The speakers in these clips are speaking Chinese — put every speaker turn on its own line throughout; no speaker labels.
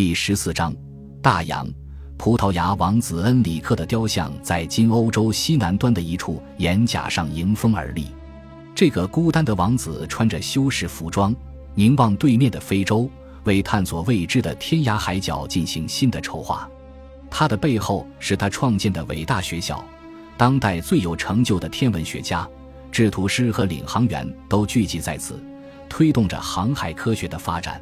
第十四章，大洋。葡萄牙王子恩里克的雕像在今欧洲西南端的一处岩甲上迎风而立。这个孤单的王子穿着修士服装，凝望对面的非洲，为探索未知的天涯海角进行新的筹划。他的背后是他创建的伟大学校，当代最有成就的天文学家、制图师和领航员都聚集在此，推动着航海科学的发展。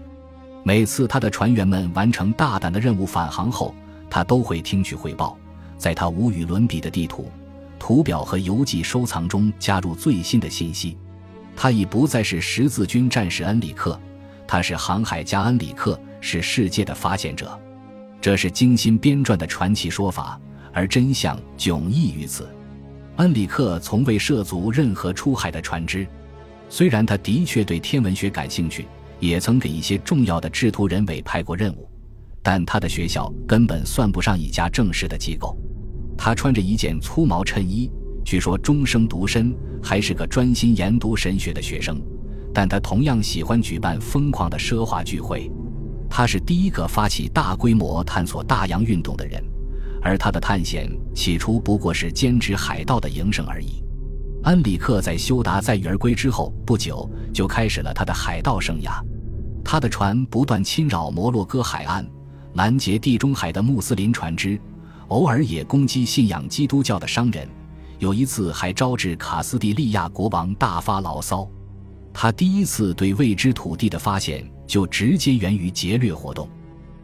每次他的船员们完成大胆的任务返航后，他都会听取汇报，在他无与伦比的地图、图表和游记收藏中加入最新的信息。他已不再是十字军战士恩里克，他是航海家恩里克，是世界的发现者。这是精心编撰的传奇说法，而真相迥异于此。恩里克从未涉足任何出海的船只，虽然他的确对天文学感兴趣，也曾给一些重要的制图人委派过任务。但他的学校根本算不上一家正式的机构。他穿着一件粗毛衬衣，据说终生独身，还是个专心研读神学的学生。但他同样喜欢举办疯狂的奢华聚会。他是第一个发起大规模探索大洋运动的人，而他的探险起初不过是兼职海盗的营生而已。安里克在休达载誉而归之后不久，就开始了他的海盗生涯。他的船不断侵扰摩洛哥海岸。拦截地中海的穆斯林船只，偶尔也攻击信仰基督教的商人。有一次还招致卡斯蒂利亚国王大发牢骚。他第一次对未知土地的发现就直接源于劫掠活动。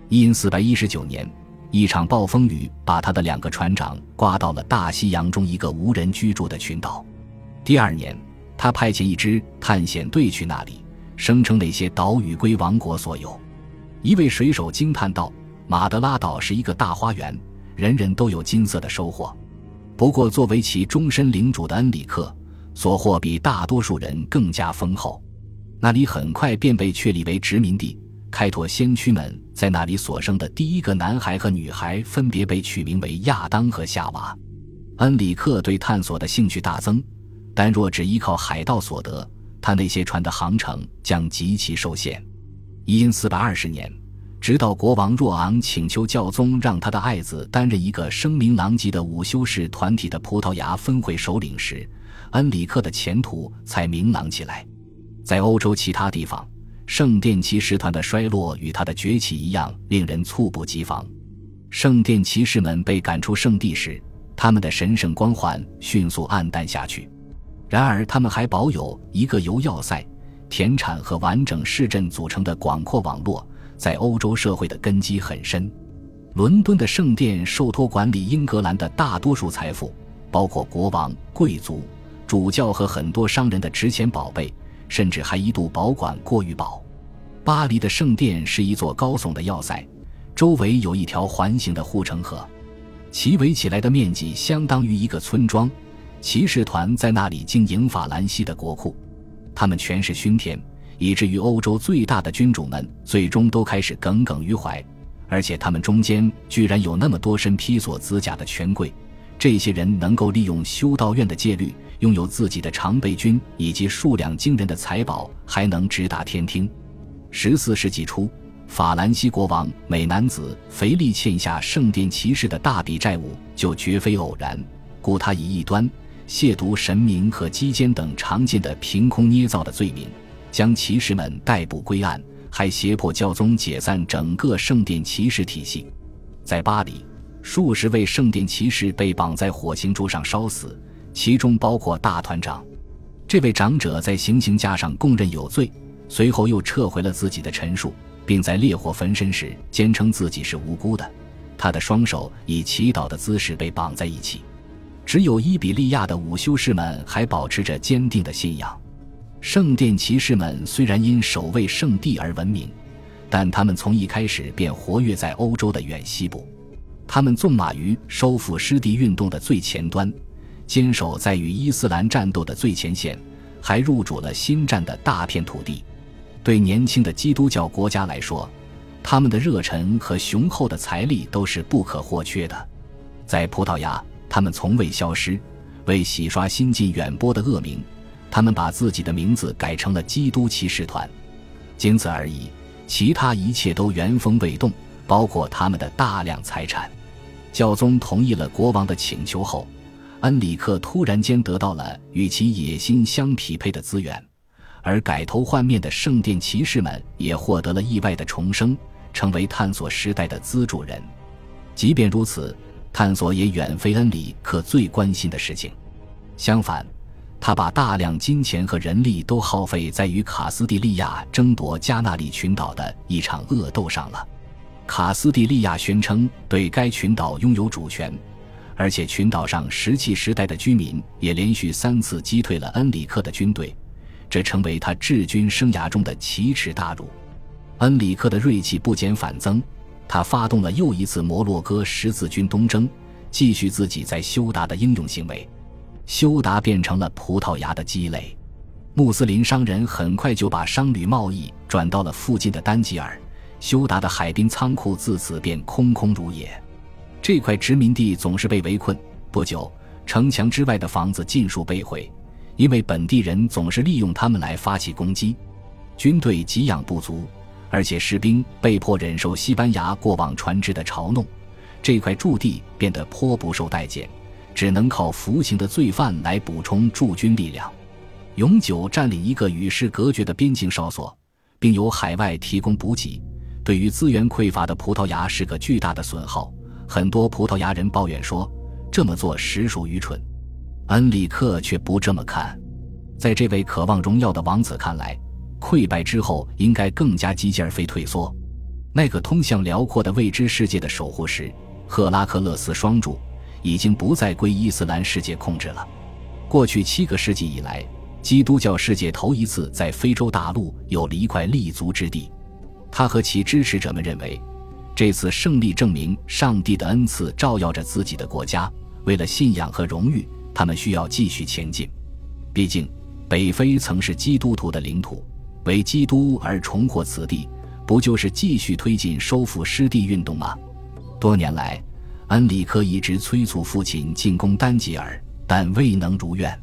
因四百一十九年，一场暴风雨把他的两个船长刮到了大西洋中一个无人居住的群岛。第二年，他派遣一支探险队去那里，声称那些岛屿归王国所有。一位水手惊叹道。马德拉岛是一个大花园，人人都有金色的收获。不过，作为其终身领主的恩里克，所获比大多数人更加丰厚。那里很快便被确立为殖民地，开拓先驱们在那里所生的第一个男孩和女孩分别被取名为亚当和夏娃。恩里克对探索的兴趣大增，但若只依靠海盗所得，他那些船的航程将极其受限。因四百二十年。直到国王若昂请求教宗让他的爱子担任一个声名狼藉的午休式团体的葡萄牙分会首领时，恩里克的前途才明朗起来。在欧洲其他地方，圣殿骑士团的衰落与他的崛起一样，令人猝不及防。圣殿骑士们被赶出圣地时，他们的神圣光环迅速暗淡下去。然而，他们还保有一个由要塞、田产和完整市镇组成的广阔网络。在欧洲社会的根基很深，伦敦的圣殿受托管理英格兰的大多数财富，包括国王、贵族、主教和很多商人的值钱宝贝，甚至还一度保管过誉宝。巴黎的圣殿是一座高耸的要塞，周围有一条环形的护城河，其围起来的面积相当于一个村庄。骑士团在那里经营法兰西的国库，他们权势熏天。以至于欧洲最大的君主们最终都开始耿耿于怀，而且他们中间居然有那么多身披锁子甲的权贵，这些人能够利用修道院的戒律，拥有自己的常备军以及数量惊人的财宝，还能直达天听。十四世纪初，法兰西国王美男子腓力欠下圣殿骑士的大笔债务，就绝非偶然，故他以异端、亵渎神明和击奸等常见的凭空捏造的罪名。将骑士们逮捕归案，还胁迫教宗解散整个圣殿骑士体系。在巴黎，数十位圣殿骑士被绑在火刑柱上烧死，其中包括大团长。这位长者在行刑架上供认有罪，随后又撤回了自己的陈述，并在烈火焚身时坚称自己是无辜的。他的双手以祈祷的姿势被绑在一起。只有伊比利亚的午休士们还保持着坚定的信仰。圣殿骑士们虽然因守卫圣地而闻名，但他们从一开始便活跃在欧洲的远西部。他们纵马于收复失地运动的最前端，坚守在与伊斯兰战斗的最前线，还入主了新占的大片土地。对年轻的基督教国家来说，他们的热忱和雄厚的财力都是不可或缺的。在葡萄牙，他们从未消失，为洗刷新近远播的恶名。他们把自己的名字改成了基督骑士团，仅此而已，其他一切都原封未动，包括他们的大量财产。教宗同意了国王的请求后，恩里克突然间得到了与其野心相匹配的资源，而改头换面的圣殿骑士们也获得了意外的重生，成为探索时代的资助人。即便如此，探索也远非恩里克最关心的事情。相反，他把大量金钱和人力都耗费在与卡斯蒂利亚争夺加纳利群岛的一场恶斗上了。卡斯蒂利亚宣称对该群岛拥有主权，而且群岛上石器时代的居民也连续三次击退了恩里克的军队，这成为他治军生涯中的奇耻大辱。恩里克的锐气不减反增，他发动了又一次摩洛哥十字军东征，继续自己在休达的英勇行为。休达变成了葡萄牙的积累，穆斯林商人很快就把商旅贸易转到了附近的丹吉尔。休达的海滨仓库自此便空空如也。这块殖民地总是被围困，不久，城墙之外的房子尽数被毁，因为本地人总是利用他们来发起攻击。军队给养不足，而且士兵被迫忍受西班牙过往船只的嘲弄，这块驻地变得颇不受待见，只能靠服刑的罪犯来补充驻军力量。永久占领一个与世隔绝的边境哨所，并由海外提供补给。对于资源匮乏的葡萄牙是个巨大的损耗，很多葡萄牙人抱怨说，这么做实属愚蠢。恩里克却不这么看，在这位渴望荣耀的王子看来，溃败之后应该更加积极而非退缩。那个通向辽阔的未知世界的守护石——赫拉克勒斯双柱，已经不再归伊斯兰世界控制了。过去七个世纪以来，基督教世界头一次在非洲大陆有了一块立足之地。他和其支持者们认为，这次胜利证明上帝的恩赐照耀着自己的国家。为了信仰和荣誉，他们需要继续前进。毕竟，北非曾是基督徒的领土，为基督而重获此地，不就是继续推进收复失地运动吗？多年来，恩里克一直催促父亲进攻丹吉尔，但未能如愿。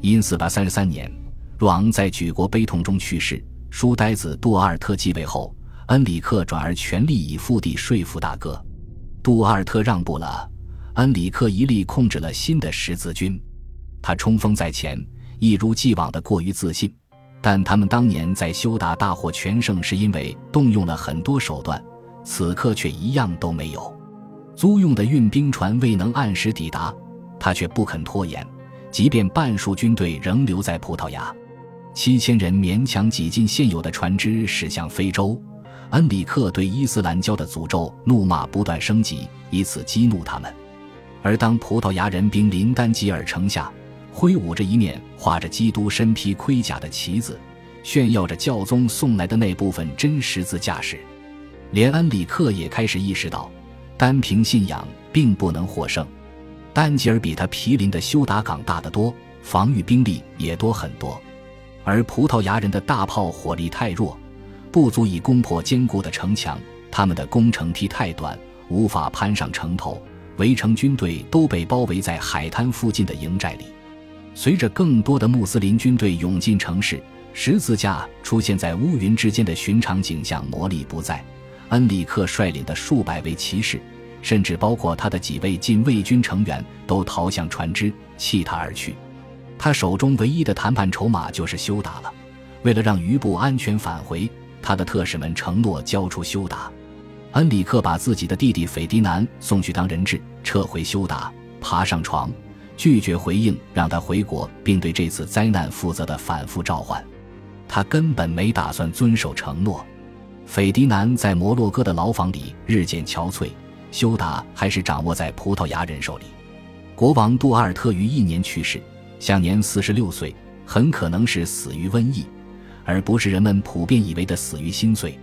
因四百三十三年，若昂在举国悲痛中去世，书呆子杜阿尔特继位后。恩里克转而全力以赴地说服大哥，杜阿尔特让步了，恩里克一力控制了新的十字军。他冲锋在前，一如既往的过于自信。但他们当年在休达大获全胜，是因为动用了很多手段，此刻却一样都没有。租用的运兵船未能按时抵达，他却不肯拖延，即便半数军队仍留在葡萄牙，七千人勉强挤进现有的船只，驶向非洲。恩里克对伊斯兰教的诅咒怒骂不断升级，以此激怒他们。而当葡萄牙人兵临丹吉尔城下，挥舞着一面画着基督身披盔甲的旗子，炫耀着教宗送来的那部分真十字架时，连恩里克也开始意识到，单凭信仰并不能获胜。丹吉尔比他毗邻的休达港大得多，防御兵力也多很多，而葡萄牙人的大炮火力太弱。不足以攻破坚固的城墙，他们的攻城梯太短，无法攀上城头。围城军队都被包围在海滩附近的营寨里。随着更多的穆斯林军队涌进城市，十字架出现在乌云之间的寻常景象魔力不再。恩里克率领的数百位骑士，甚至包括他的几位禁卫军成员，都逃向船只，弃他而去。他手中唯一的谈判筹码就是休达了。为了让余部安全返回。他的特使们承诺交出休达，恩里克把自己的弟弟斐迪南送去当人质，撤回休达，爬上床，拒绝回应让他回国并对这次灾难负责的反复召唤。他根本没打算遵守承诺。斐迪南在摩洛哥的牢房里日渐憔悴，休达还是掌握在葡萄牙人手里。国王杜阿尔特于一年去世，享年四十六岁，很可能是死于瘟疫。而不是人们普遍以为的死于心碎。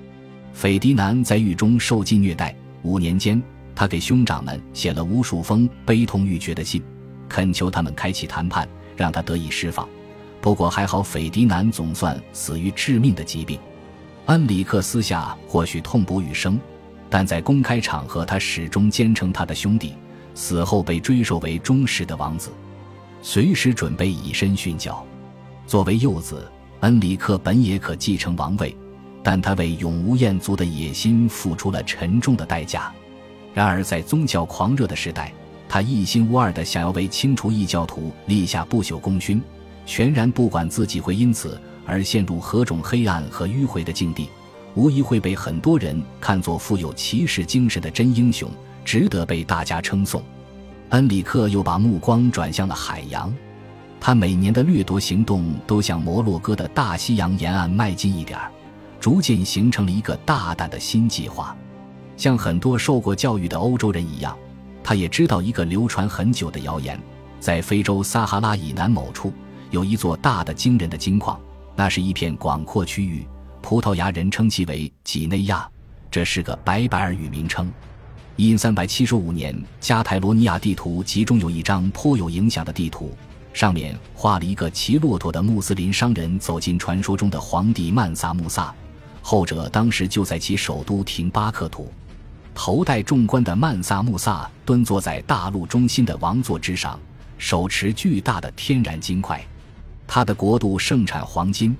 斐迪南在狱中受尽虐待，五年间，他给兄长们写了无数封悲痛欲绝的信，恳求他们开启谈判，让他得以释放。不过还好，斐迪南总算死于致命的疾病。恩里克私下或许痛不欲生，但在公开场合，他始终坚称他的兄弟死后被追授为忠实的王子，随时准备以身殉教。作为幼子。恩里克本也可继承王位，但他为永无餍足的野心付出了沉重的代价。然而，在宗教狂热的时代，他一心无二地想要为清除异教徒立下不朽功勋，全然不管自己会因此而陷入何种黑暗和迂回的境地，无疑会被很多人看作富有骑士精神的真英雄，值得被大家称颂。恩里克又把目光转向了海洋，他每年的掠夺行动都向摩洛哥的大西洋沿岸迈进一点儿，逐渐形成了一个大胆的新计划。像很多受过教育的欧洲人一样，他也知道一个流传很久的谣言：在非洲撒哈拉以南某处有一座大的惊人的金矿，那是一片广阔区域，葡萄牙人称其为几内亚，这是个白白尔语名称。因三百七十五年，加泰罗尼亚地图集中有一张颇有影响的地图，上面画了一个骑骆驼的穆斯林商人走进传说中的皇帝曼萨穆萨，后者当时就在其首都廷巴克图。头戴重冠的曼萨穆萨蹲坐在大陆中心的王座之上，手持巨大的天然金块，他的国度盛产黄金。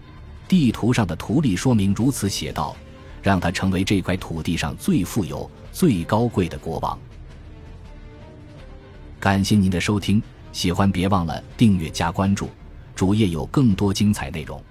地图上的图例说明如此写道，让他成为这块土地上最富有。最高贵的国王。感谢您的收听，喜欢别忘了订阅加关注，主页有更多精彩内容。